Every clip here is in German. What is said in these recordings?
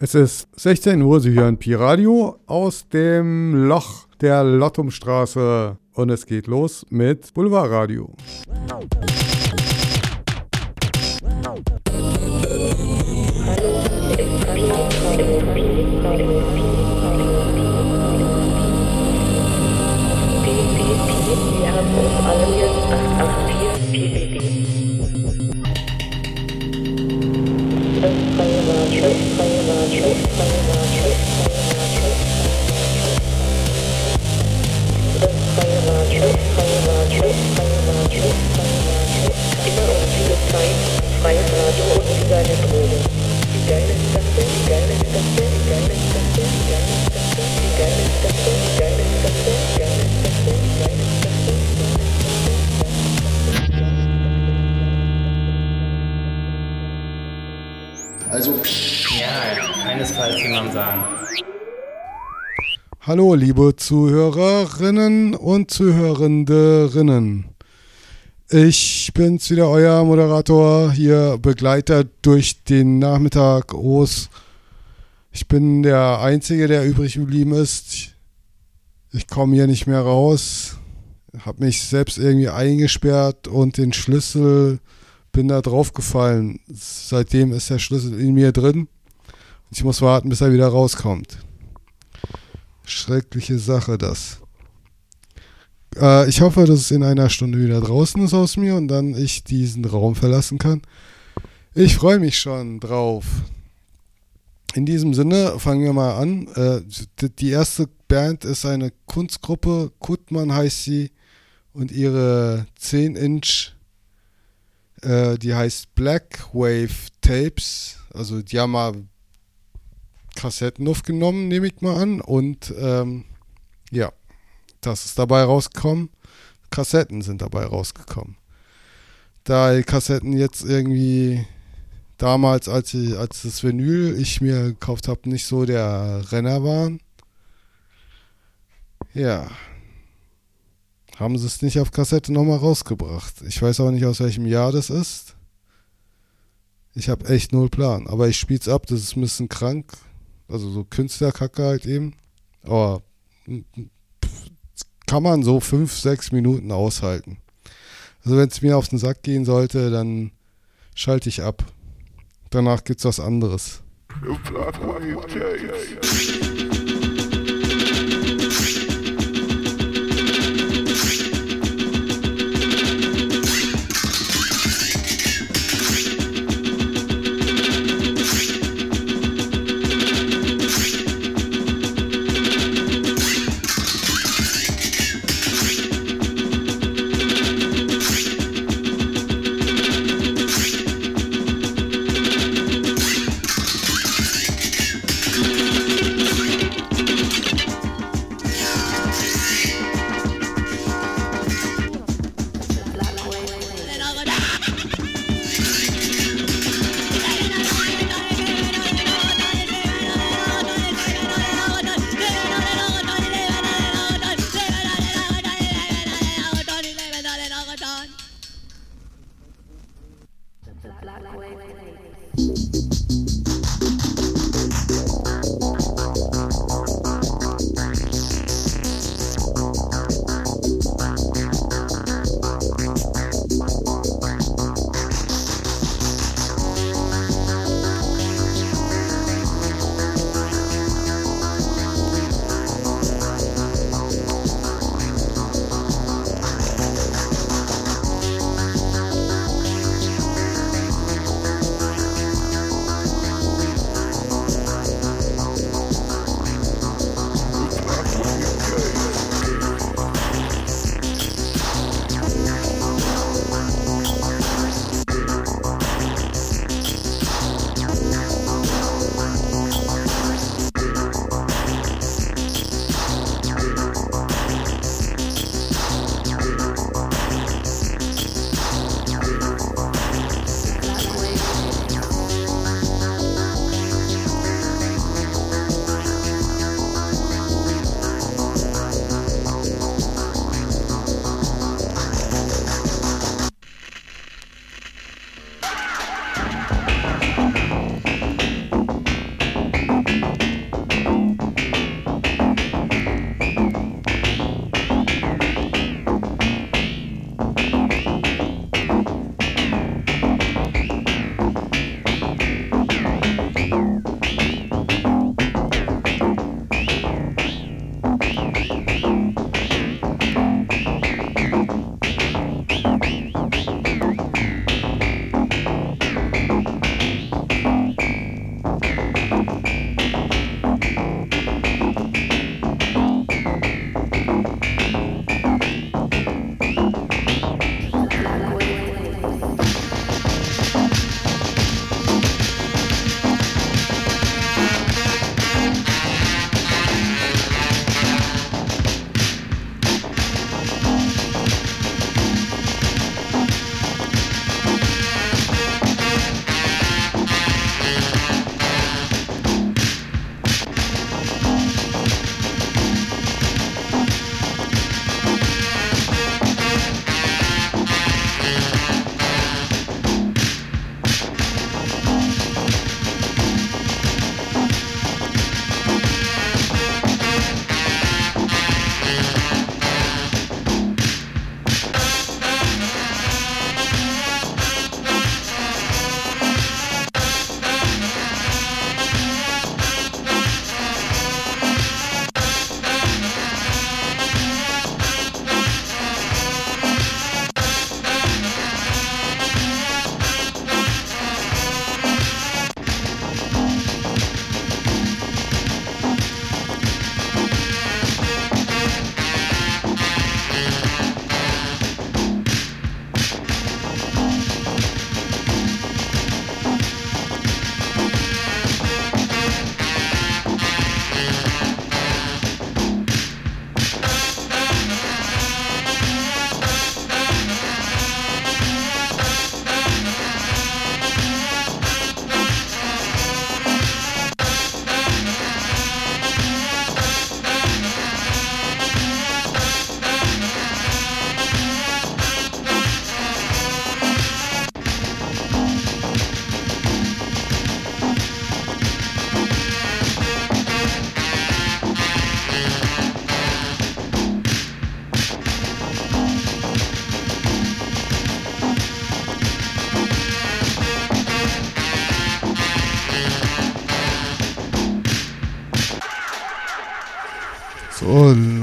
Es ist 16 Uhr, Sie hören Pi Radio aus dem Loch der Lottumstraße und es geht los mit Boulevard Radio. Wir Freie Radio und illegale Drogen. Die geile Sache, die geile Sache, die geile Sache. Keinesfalls jemand sagen. Hallo, liebe Zuhörerinnen und Zuhörenderinnen. Ich bin's wieder, euer Moderator, hier Begleiter durch den Nachmittag. Os. Ich bin der Einzige, der übrig geblieben ist. Ich komme hier nicht mehr raus. Hab mich selbst irgendwie eingesperrt und den Schlüssel bin da drauf gefallen. Seitdem ist der Schlüssel in mir drin. Ich muss warten, bis er wieder rauskommt. Schreckliche Sache, das. Äh, ich hoffe, dass es in einer Stunde wieder draußen ist aus mir und dann ich diesen Raum verlassen kann. Ich freue mich schon drauf. In diesem Sinne fangen wir mal an. Äh, die erste Band ist eine Kunstgruppe, Kutman heißt sie, und ihre 10-Inch, äh, die heißt Black Wave Tapes. Also die haben mal Kassetten aufgenommen, nehme ich mal an. Und ähm, ja, das ist dabei rausgekommen. Kassetten sind dabei rausgekommen. Da die Kassetten jetzt irgendwie damals, als, ich, als das Vinyl ich mir gekauft habe, nicht so der Renner waren. Ja. Haben sie es nicht auf Kassette nochmal rausgebracht. Ich weiß auch nicht, aus welchem Jahr das ist. Ich habe echt null Plan. Aber ich spiel's ab, das ist ein bisschen krank. Also so Künstlerkacke halt eben. Aber mm, kann man so fünf, sechs Minuten aushalten. Also wenn es mir auf den Sack gehen sollte, dann schalte ich ab. Danach gibt's was anderes.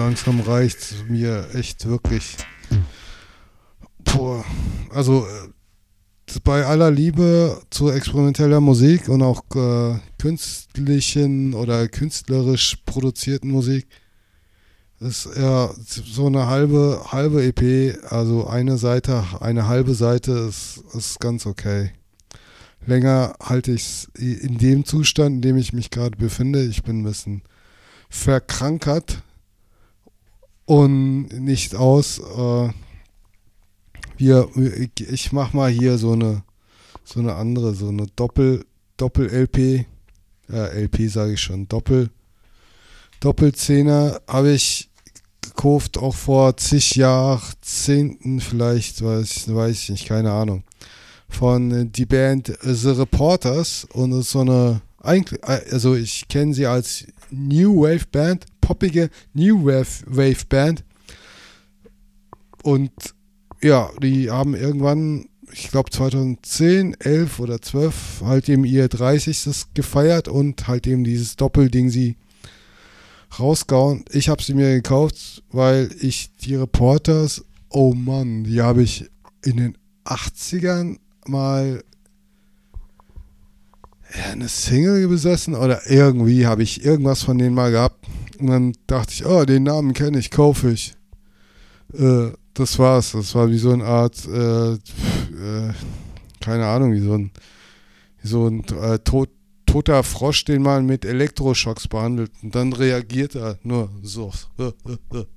Langsam reicht mir echt wirklich. Boah, also äh, bei aller Liebe zu experimenteller Musik und auch äh, künstlichen oder künstlerisch produzierten Musik ist ja so eine halbe halbe EP, also eine Seite, eine halbe Seite ist, ist ganz okay. Länger halte ich es in dem Zustand, in dem ich mich gerade befinde. Ich bin ein bisschen verkrankert und nicht aus. Äh, wir, ich mach mal hier so eine so eine andere, so eine Doppel Doppel LP, äh, LP sage ich schon, Doppel Doppelzehner habe ich gekauft, auch vor zig Jahrzehnten vielleicht, weiß, weiß ich nicht, keine Ahnung. Von äh, die Band The Reporters und so eine, eigentlich, also ich kenne sie als New Wave Band, poppige New Wave, Wave Band. Und ja, die haben irgendwann, ich glaube 2010, 11 oder 12, halt eben ihr 30. gefeiert und halt eben dieses Doppelding sie rausgehauen. Ich habe sie mir gekauft, weil ich die Reporters, oh Mann, die habe ich in den 80ern mal eine Single besessen oder irgendwie habe ich irgendwas von denen mal gehabt. Und dann dachte ich, oh, den Namen kenne ich, kaufe ich. Äh, das war's. Das war wie so eine Art, äh, äh, keine Ahnung, wie so ein, wie so ein äh, tot, toter Frosch, den man mit Elektroschocks behandelt. Und dann reagiert er nur so.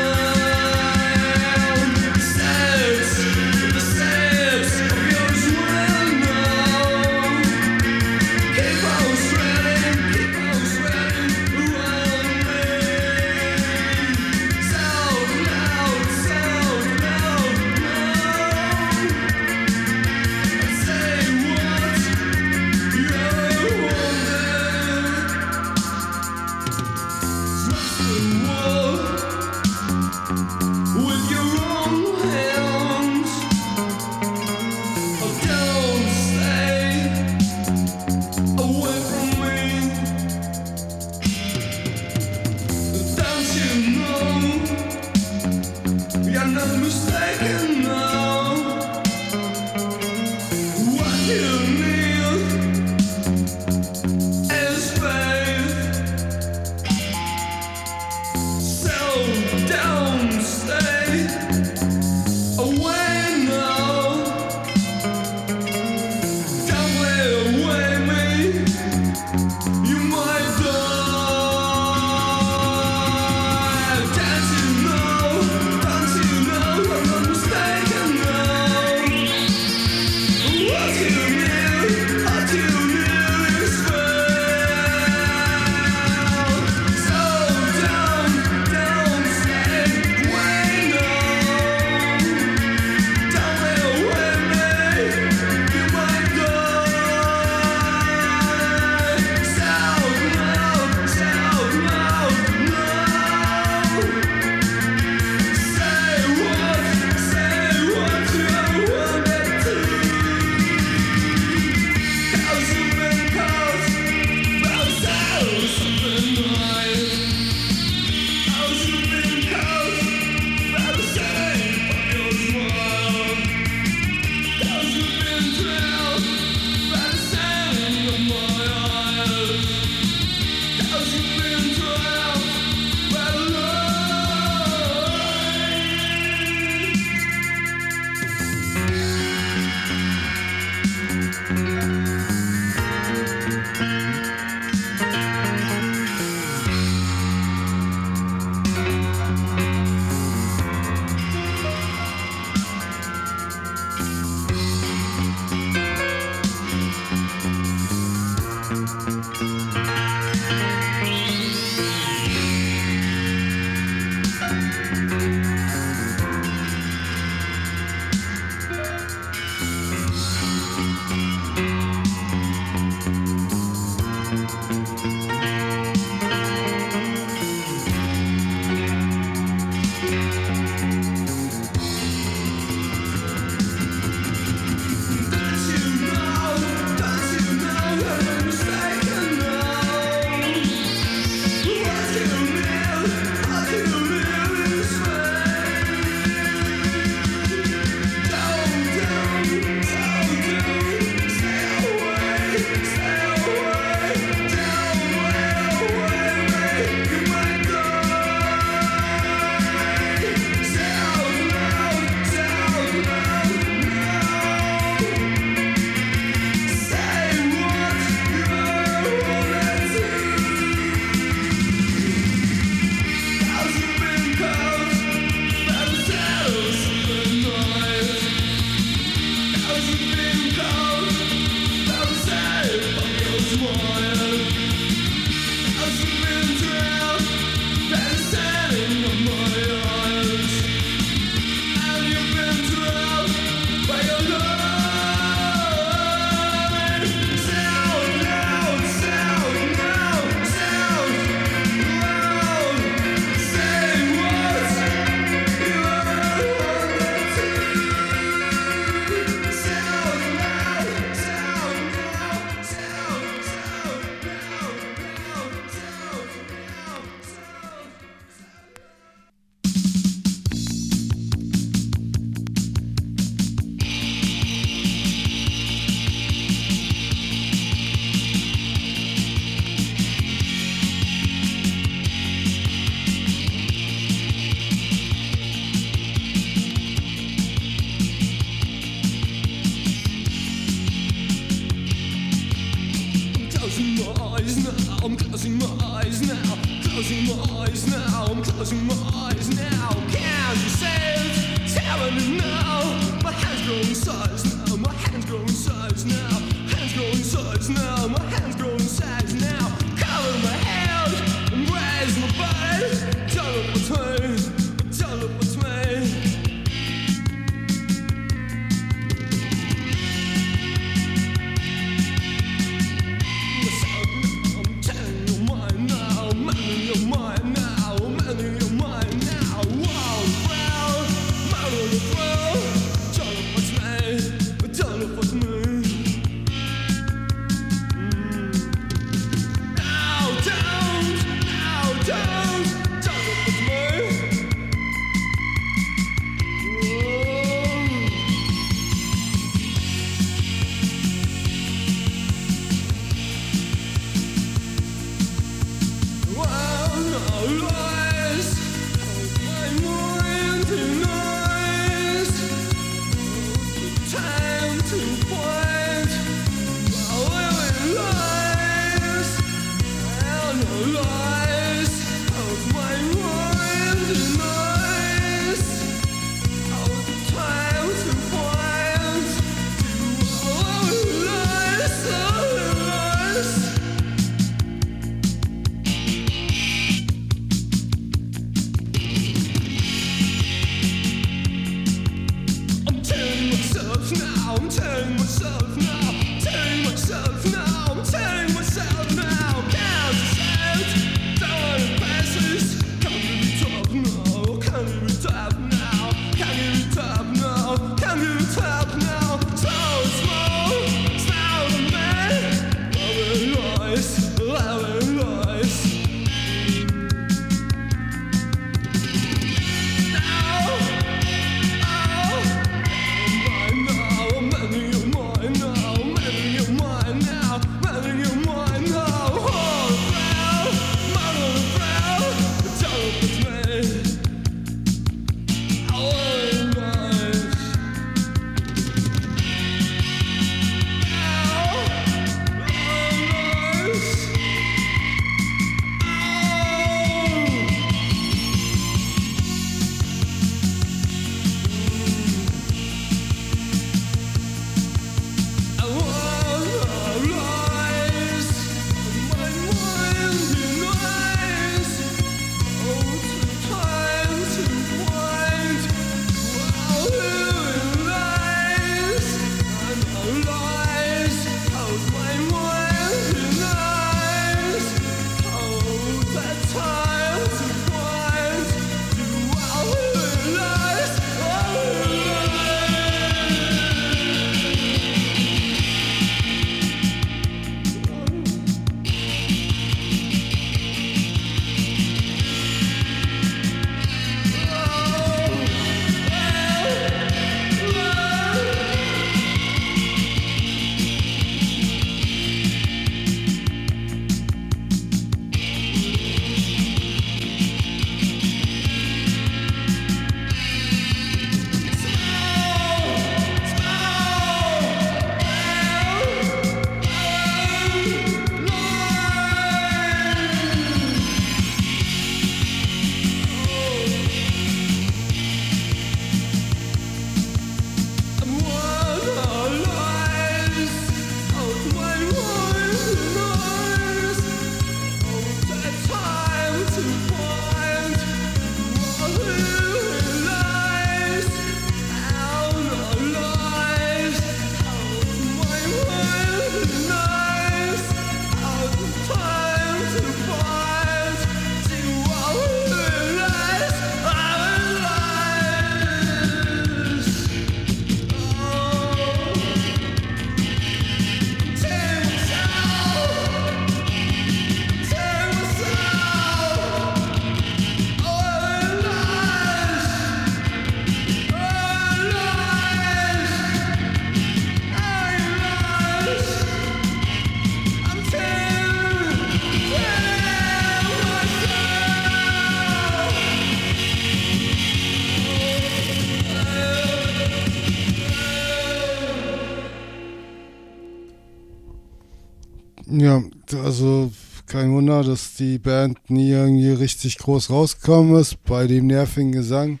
Ja, also kein Wunder, dass die Band nie irgendwie richtig groß rausgekommen ist bei dem nervigen Gesang.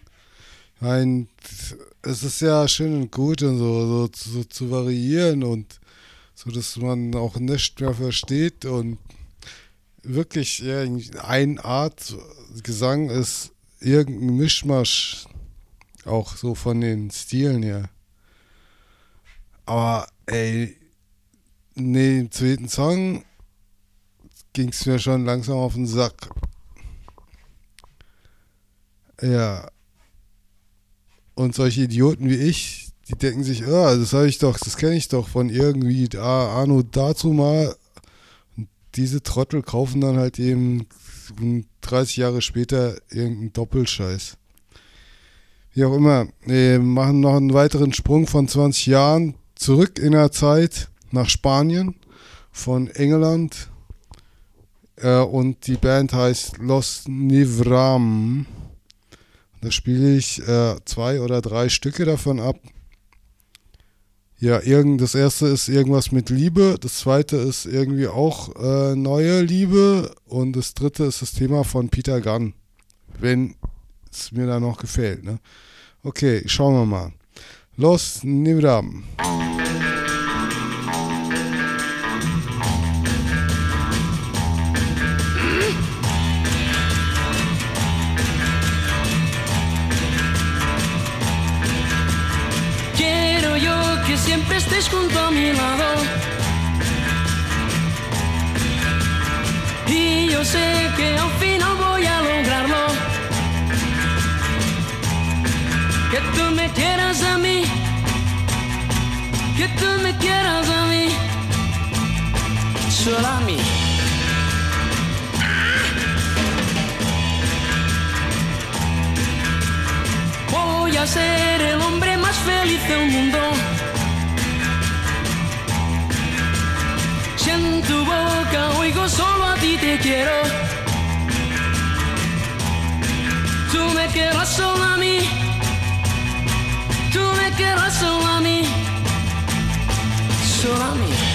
Ein, es ist ja schön und gut und so, so, so zu variieren und so, dass man auch nichts mehr versteht und wirklich ja, eine Art Gesang ist irgendein Mischmasch, auch so von den Stilen her. Aber ey, nee, im zweiten Song ging es mir schon langsam auf den Sack. Ja. Und solche Idioten wie ich, die denken sich, ah, das habe ich doch, das kenne ich doch von irgendwie da, Arno dazu mal. Und diese Trottel kaufen dann halt eben 30 Jahre später irgendeinen Doppelscheiß. Wie auch immer, wir machen noch einen weiteren Sprung von 20 Jahren zurück in der Zeit nach Spanien von England. Äh, und die Band heißt Los Nivram. Da spiele ich äh, zwei oder drei Stücke davon ab. Ja, irgend, das erste ist irgendwas mit Liebe, das zweite ist irgendwie auch äh, neue Liebe und das dritte ist das Thema von Peter Gunn, wenn es mir da noch gefällt. Ne? Okay, schauen wir mal. Los Nivram. siempre estés junto a mi lado. Y yo sé que al final voy a lograrlo. Que tú me quieras a mí, que tú me quieras a mí, solo a mí. Voy a ser el hombre más feliz del mundo. Tu boca oigo solo a ti te quiero. Tú me querrás solo a mí. Tú me querrás solo a mí. Solo a mí.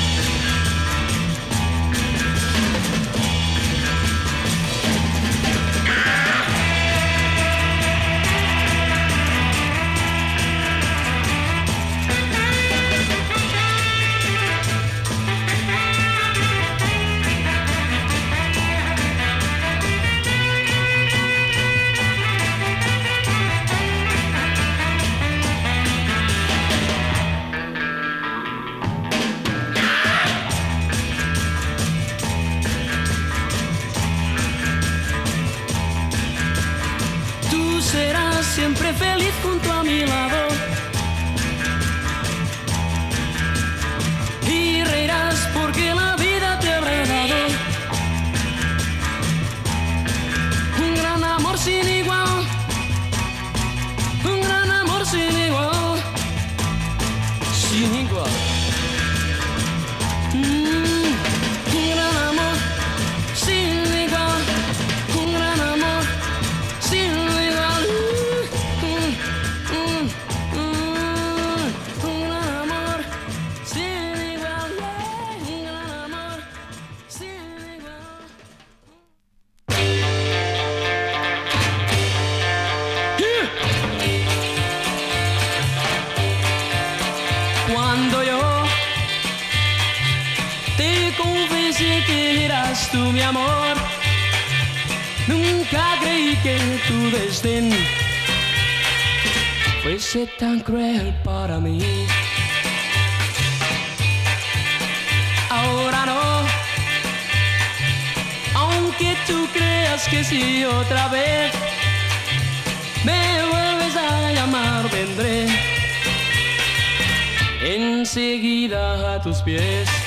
Tan cruel para mí. Ahora no, aunque tú creas que sí otra vez, me vuelves a llamar, vendré enseguida a tus pies.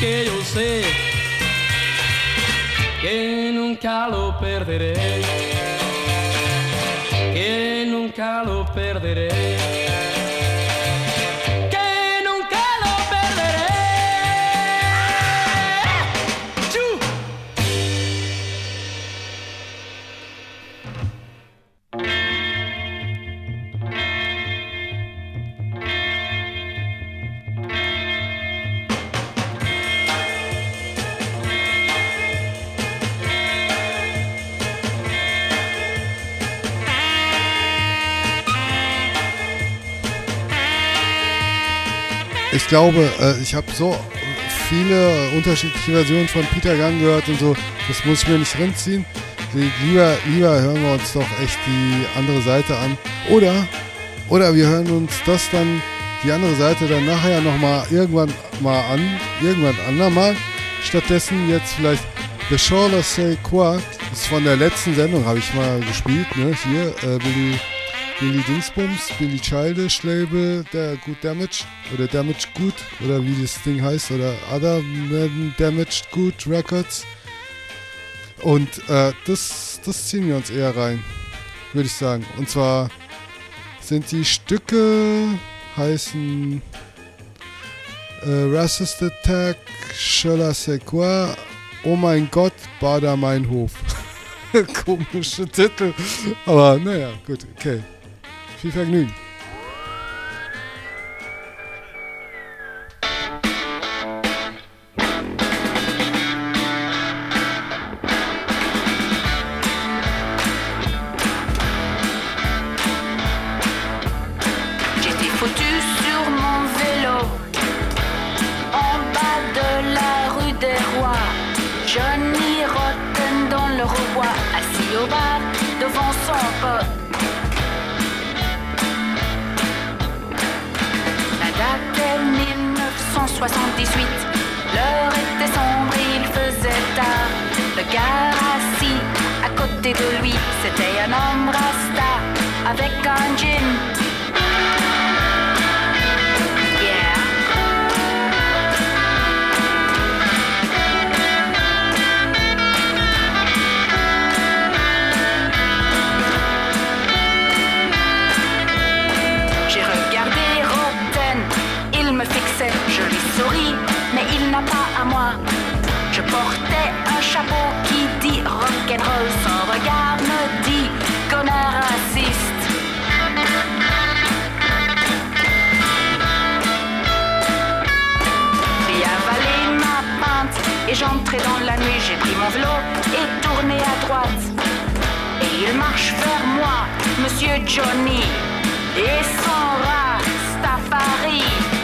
Porque yo sé que nunca lo perderé, que nunca lo perderé, glaube, äh, ich habe so viele unterschiedliche Versionen von Peter Gunn gehört und so, das muss ich mir nicht reinziehen. Lieber, lieber hören wir uns doch echt die andere Seite an. Oder, oder wir hören uns das dann, die andere Seite dann nachher nochmal irgendwann mal an, irgendwann andermal. Stattdessen jetzt vielleicht The Shoulder Say Quad, ist von der letzten Sendung, habe ich mal gespielt, ne? Hier, äh, Billy, Billy Dingsbums, Billy Childish Label, der Good Damage oder Damaged Good oder wie das Ding heißt oder Other Damaged Good Records. Und äh, das, das ziehen wir uns eher rein, würde ich sagen. Und zwar sind die Stücke heißen äh, Racist Attack, Shola Sequa, Oh mein Gott, Bader mein Hof. Komische Titel. Aber naja, gut, okay. Zie je ze nu. Un homme rasta avec un jean. Yeah. J'ai regardé Rotten, il me fixait, je lui souris, pris mon vélo et tourné à droite. Et il marche vers moi, Monsieur Johnny, et son Rastafari. Je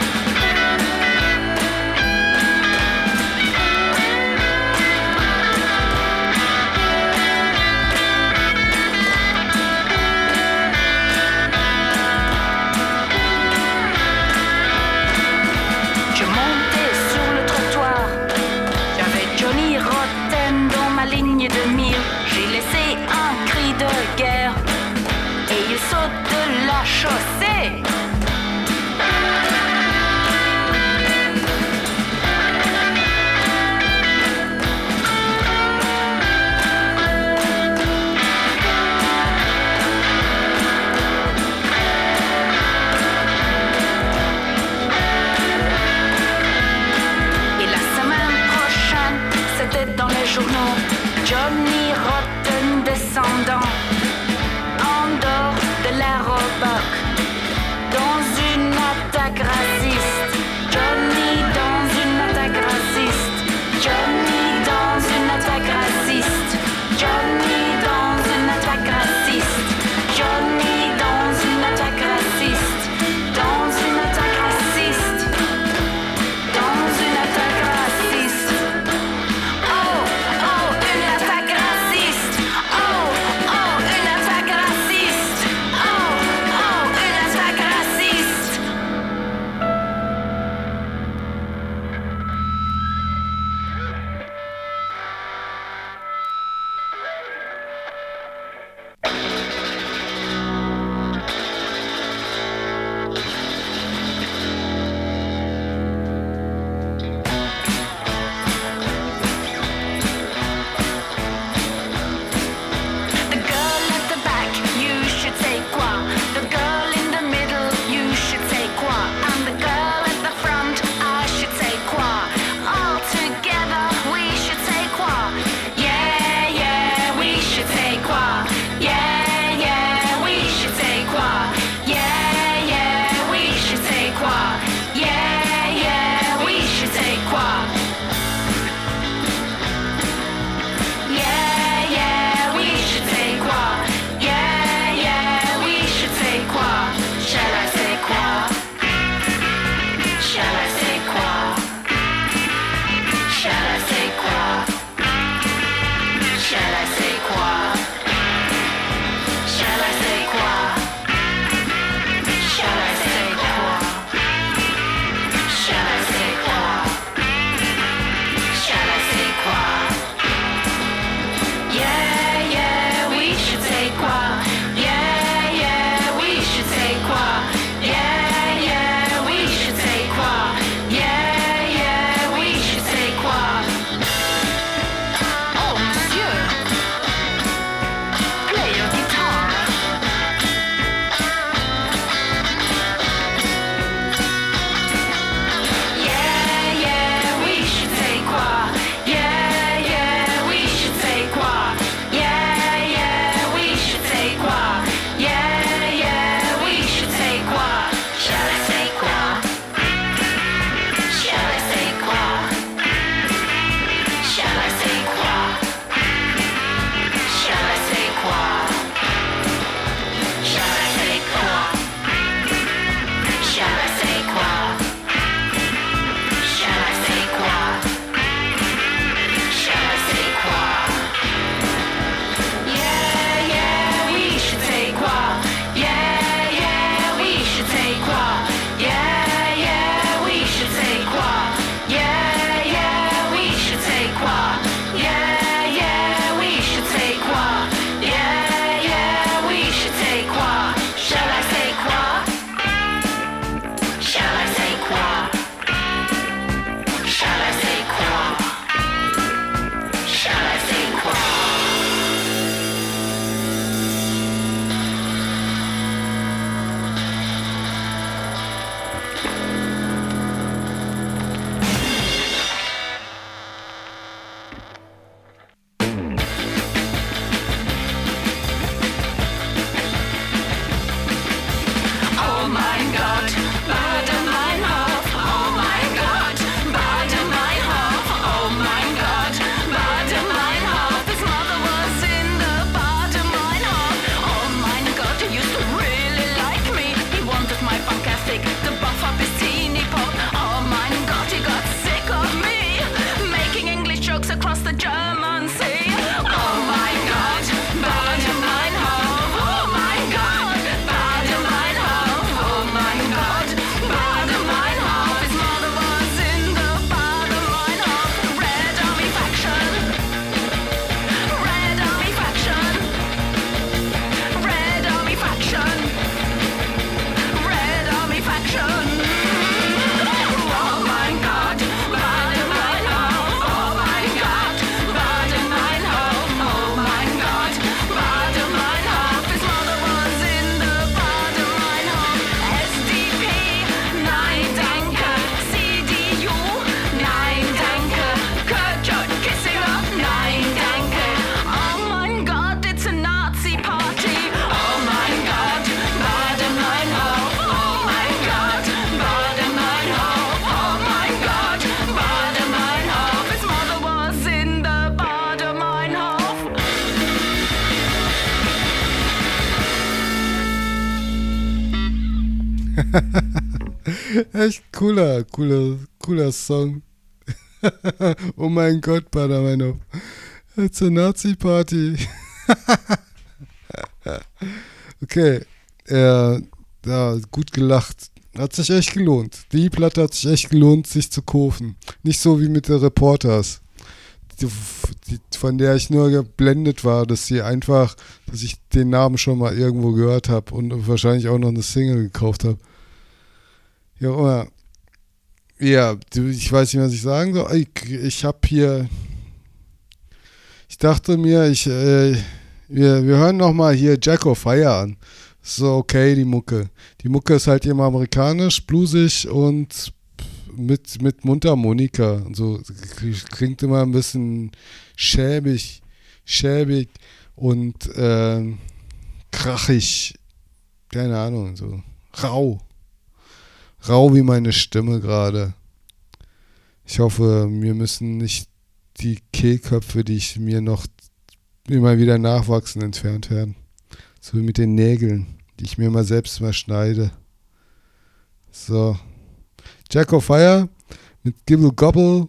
Echt cooler, cooler, cooler Song. oh mein Gott, Badamanov. Zur Nazi-Party. okay. Äh, ja, gut gelacht. Hat sich echt gelohnt. Die Platte hat sich echt gelohnt, sich zu kaufen. Nicht so wie mit der Reporters. Die, die, von der ich nur geblendet war, dass sie einfach, dass ich den Namen schon mal irgendwo gehört habe und wahrscheinlich auch noch eine Single gekauft habe. Ja, immer. Ja, du, ich weiß nicht, was ich sagen soll. Ich, ich habe hier. Ich dachte mir, ich, äh, wir, wir hören noch mal hier Jack of Fire an. So okay, die Mucke. Die Mucke ist halt immer amerikanisch, bluesig und mit, mit Mundharmonika. Und so klingt immer ein bisschen schäbig, schäbig und äh, krachig. Keine Ahnung, so rau. Rau wie meine Stimme gerade. Ich hoffe, mir müssen nicht die Kehlköpfe, die ich mir noch immer wieder nachwachsen, entfernt werden. So wie mit den Nägeln, die ich mir mal selbst mal schneide. So. Jack of Fire mit Gibble Gobble,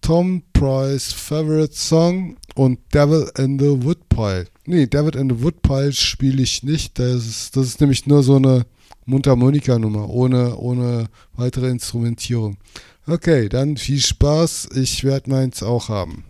Tom Price Favorite Song und Devil in the Woodpile. Nee, Devil in the Woodpile spiele ich nicht. Das ist, das ist nämlich nur so eine Mundharmonika-Nummer, ohne, ohne weitere Instrumentierung. Okay, dann viel Spaß. Ich werde meins auch haben.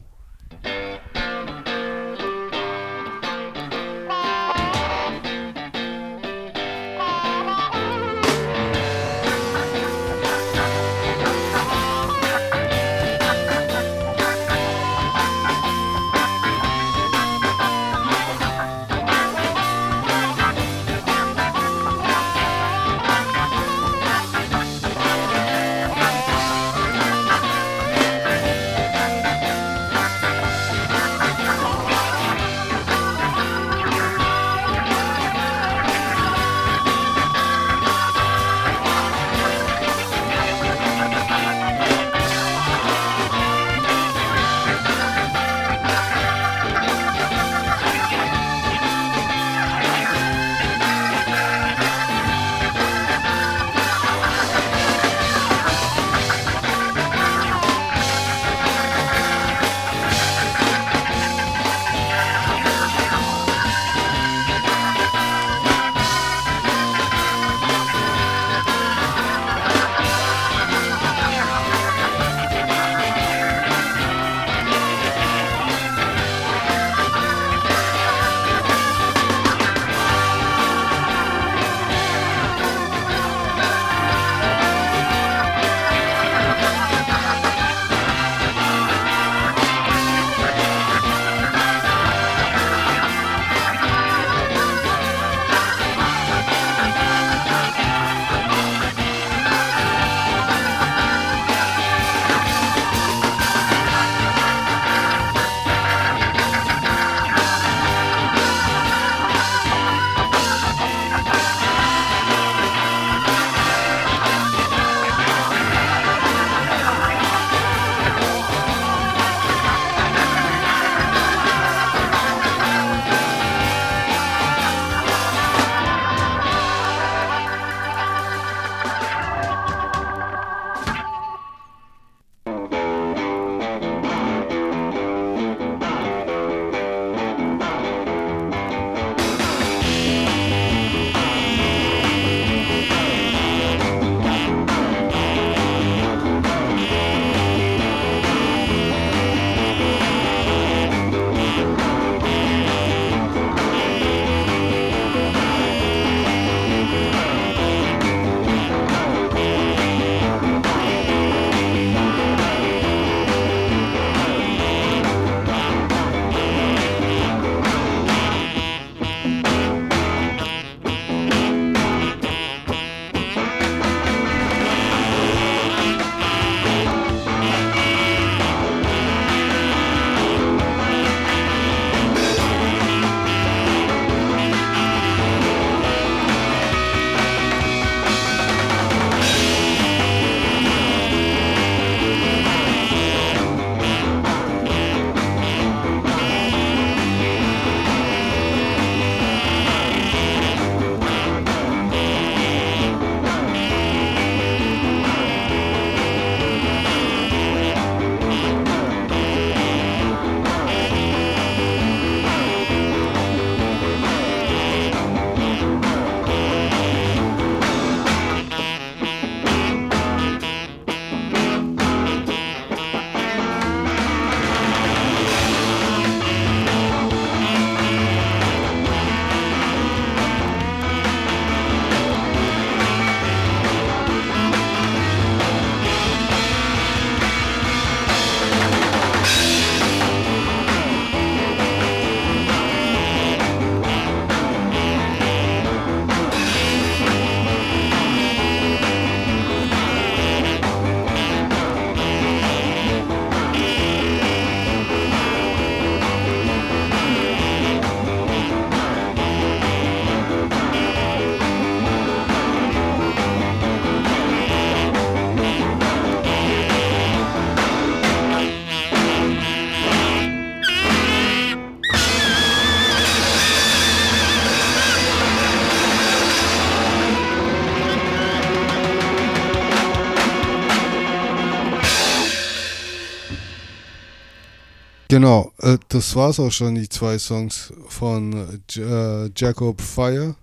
Genau, äh, das war's auch schon, die zwei Songs von äh, Jacob Fire.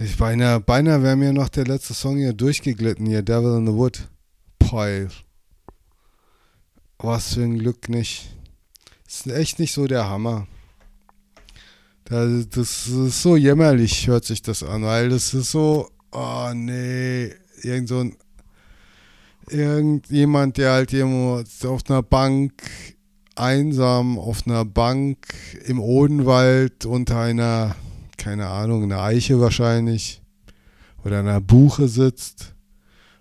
Ich beinahe, beinahe wäre mir noch der letzte Song hier durchgeglitten, hier, Devil in the Wood. Pile. Was für ein Glück nicht. Ist echt nicht so der Hammer. Da- Das ist so jämmerlich, hört sich das an, weil das ist so, oh nee, irgend so ein, irgendjemand, der halt irgendwo auf einer Bank, einsam auf einer Bank im Odenwald unter einer, keine Ahnung, einer Eiche wahrscheinlich, oder einer Buche sitzt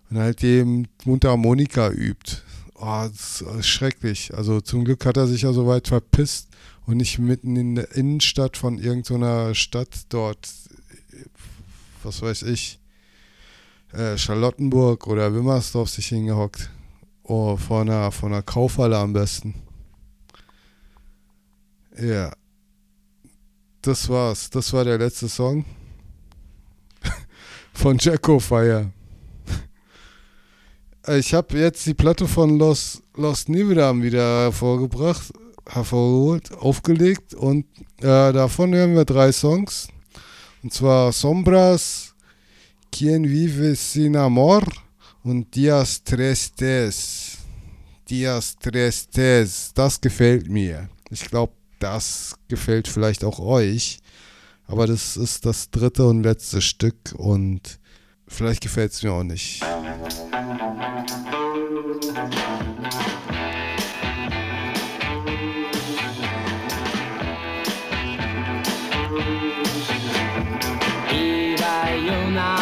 und halt eben Mundharmonika übt. Oh, das ist schrecklich. Also zum Glück hat er sich ja so weit verpisst und nicht mitten in der Innenstadt von irgendeiner Stadt dort, was weiß ich, äh, Charlottenburg oder Wimmersdorf sich hingehockt. Oh, vor einer, vor einer Kaufhalle am besten. Ja. Das war's. Das war der letzte Song. von Jacko Fire. Ich habe jetzt die Platte von Los, Lost Nivedam wieder hervorgebracht, hervorgeholt, aufgelegt und äh, davon hören wir drei Songs. Und zwar Sombras, Quien Vive Sin Amor und Dias Trestes. Dias Trestes. Das gefällt mir. Ich glaube, das gefällt vielleicht auch euch. Aber das ist das dritte und letzte Stück und vielleicht gefällt es mir auch nicht. Una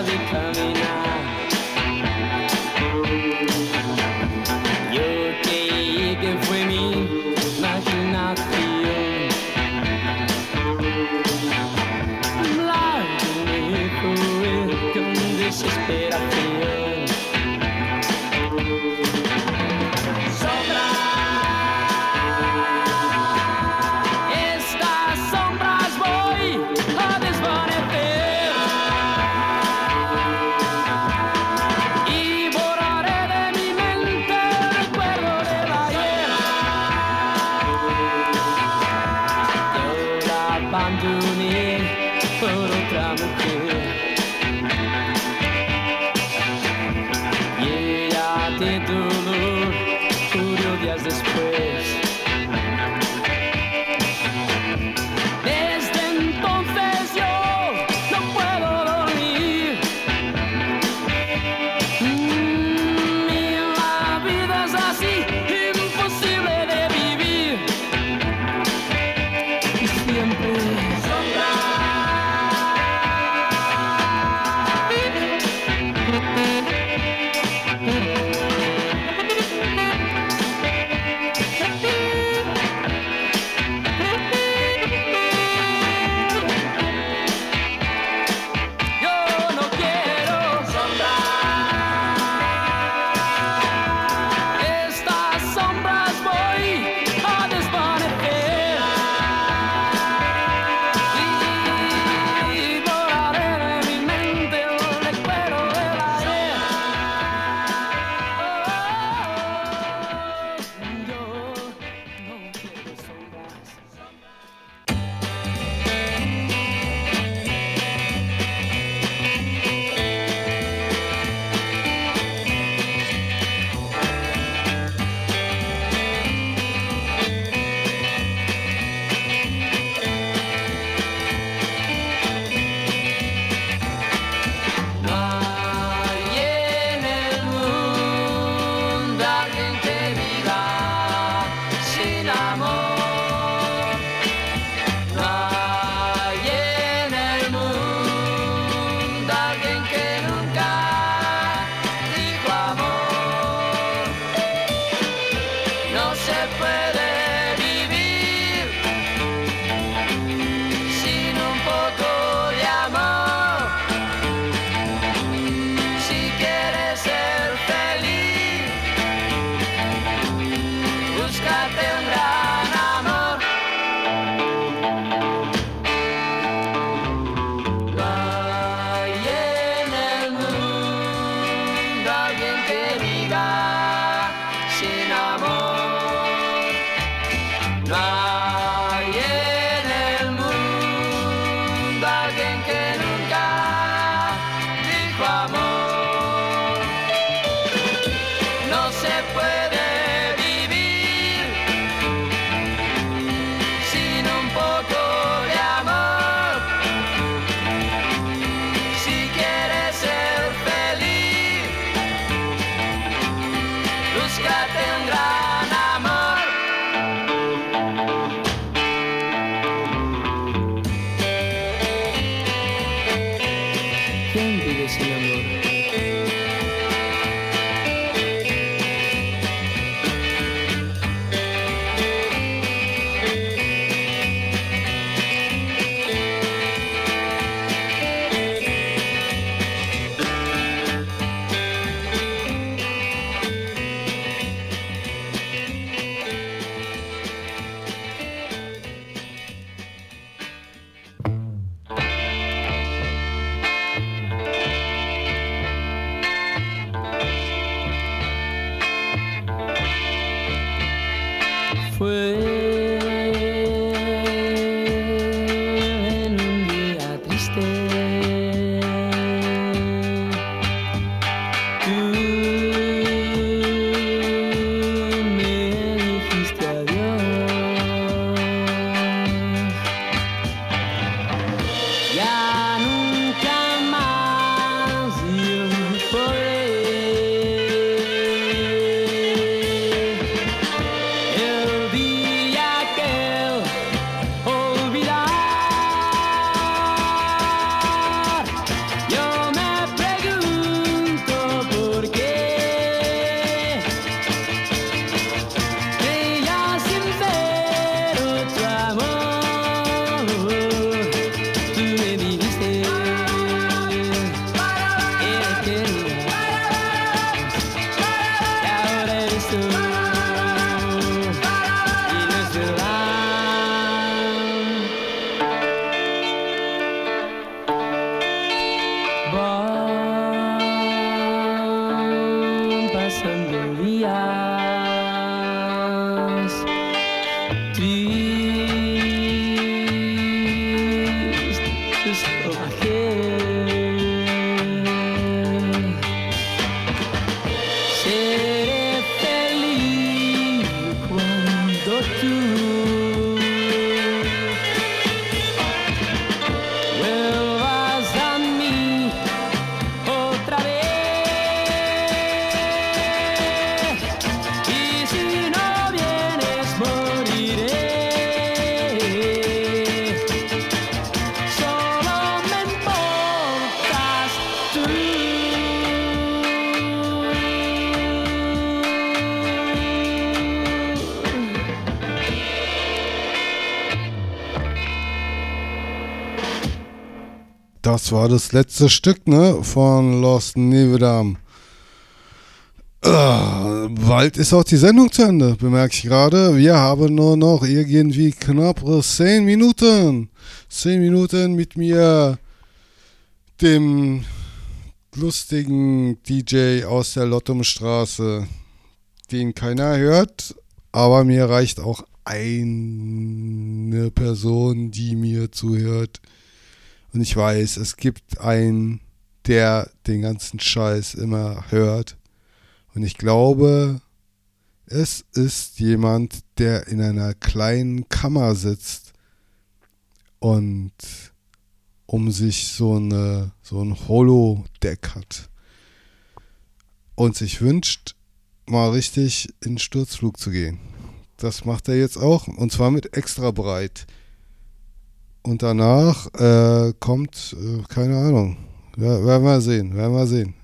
America. Abandoné por otra mujer. Das war das letzte Stück, ne, von Lost Nevedam. Ah, bald ist auch die Sendung zu Ende, bemerke ich gerade. Wir haben nur noch irgendwie knappe 10 Minuten. 10 Minuten mit mir, dem lustigen DJ aus der Lottumstraße, den keiner hört, aber mir reicht auch eine Person, die mir zuhört. Und ich weiß, es gibt einen, der den ganzen Scheiß immer hört. Und ich glaube, es ist jemand, der in einer kleinen Kammer sitzt und um sich so, eine, so ein Holodeck hat. Und sich wünscht, mal richtig in Sturzflug zu gehen. Das macht er jetzt auch. Und zwar mit extra breit. Und danach äh, kommt, äh, keine Ahnung. Ja, werden wir sehen, werden wir sehen.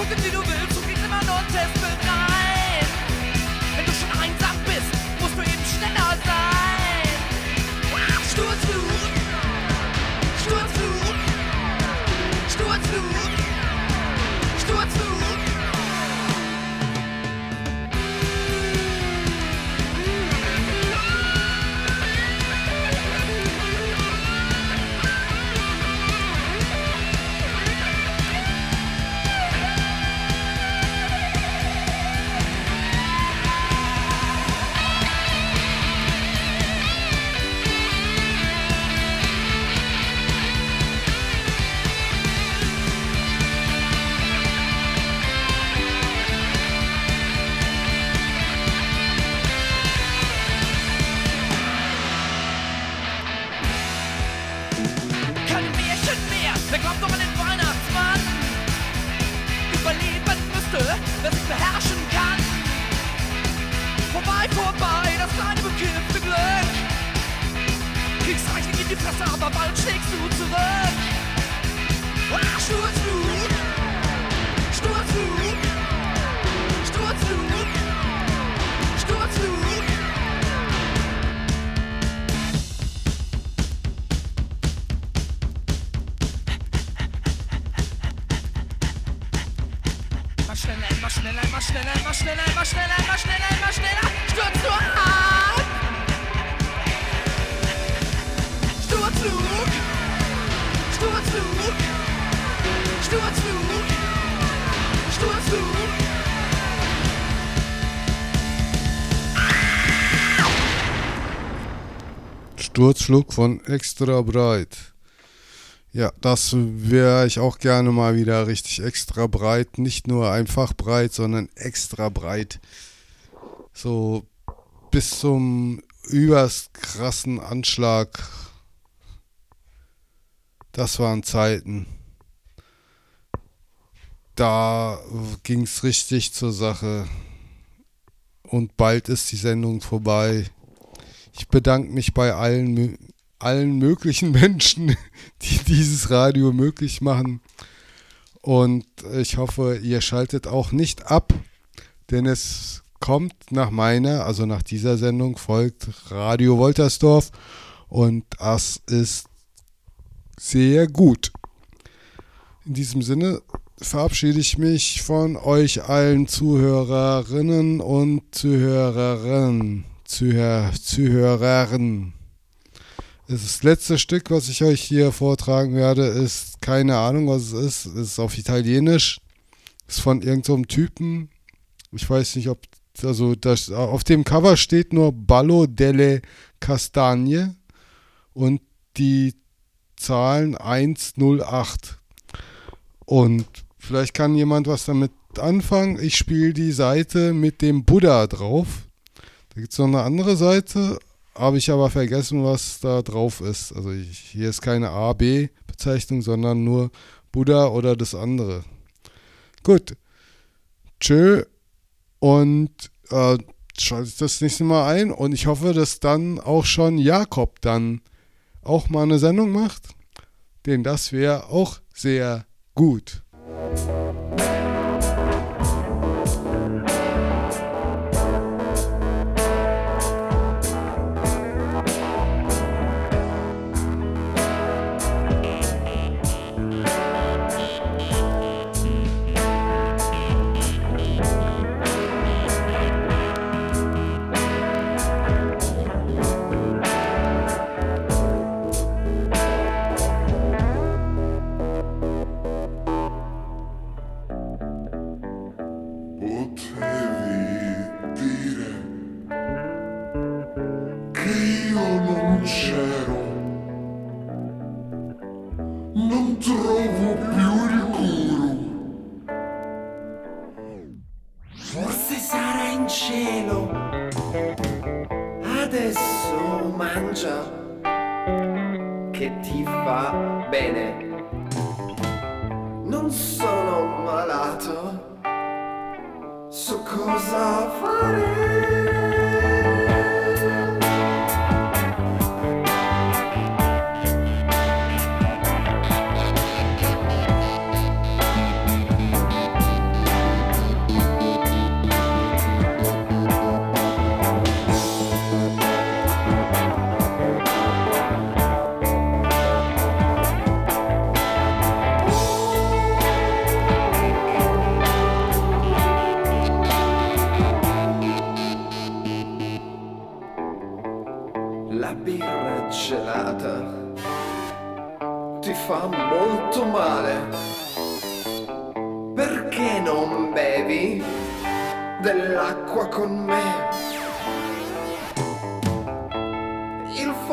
Gucken wie du willst, du kriegst immer nur einen Testbereit. Wenn Sturzschluck von extra breit. Ja, das wäre ich auch gerne mal wieder richtig extra breit. Nicht nur einfach breit, sondern extra breit. So bis zum überst krassen Anschlag. Das waren Zeiten. Da ging es richtig zur Sache. Und bald ist die Sendung vorbei. Ich bedanke mich bei allen, allen möglichen Menschen, die dieses Radio möglich machen. Und ich hoffe, ihr schaltet auch nicht ab, denn es kommt nach meiner, also nach dieser Sendung, folgt Radio Woltersdorf. Und das ist sehr gut. In diesem Sinne verabschiede ich mich von euch allen Zuhörerinnen und Zuhörerinnen. Zuhör, Zuhörern. Das letzte Stück, was ich euch hier vortragen werde, ist keine Ahnung, was es ist. Es ist auf Italienisch. Ist von irgendeinem Typen. Ich weiß nicht, ob. Also, das, auf dem Cover steht nur Ballo delle Castagne und die Zahlen 108. Und vielleicht kann jemand was damit anfangen. Ich spiele die Seite mit dem Buddha drauf. Da gibt es noch eine andere Seite, habe ich aber vergessen, was da drauf ist. Also ich, hier ist keine A-B-Bezeichnung, sondern nur Buddha oder das andere. Gut. Tschö. Und äh, schaltet das nächste Mal ein. Und ich hoffe, dass dann auch schon Jakob dann auch mal eine Sendung macht. Denn das wäre auch sehr gut.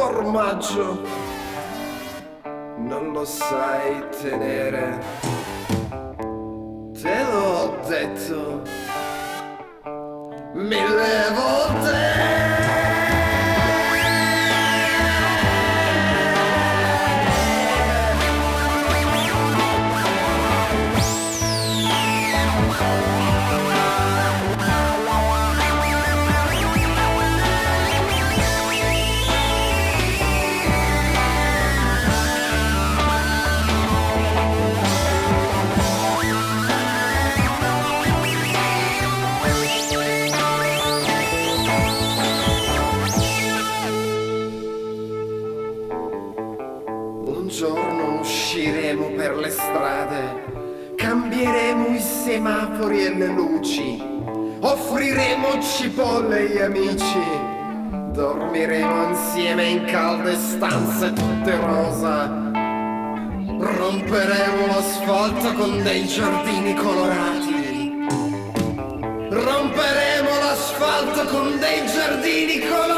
Formaggio non lo sai tenere. Te l'ho detto mille volte. Semafori e le luci, offriremo cipolle agli amici, dormiremo insieme in calde stanze tutte rosa, romperemo l'asfalto con dei giardini colorati, romperemo l'asfalto con dei giardini colorati.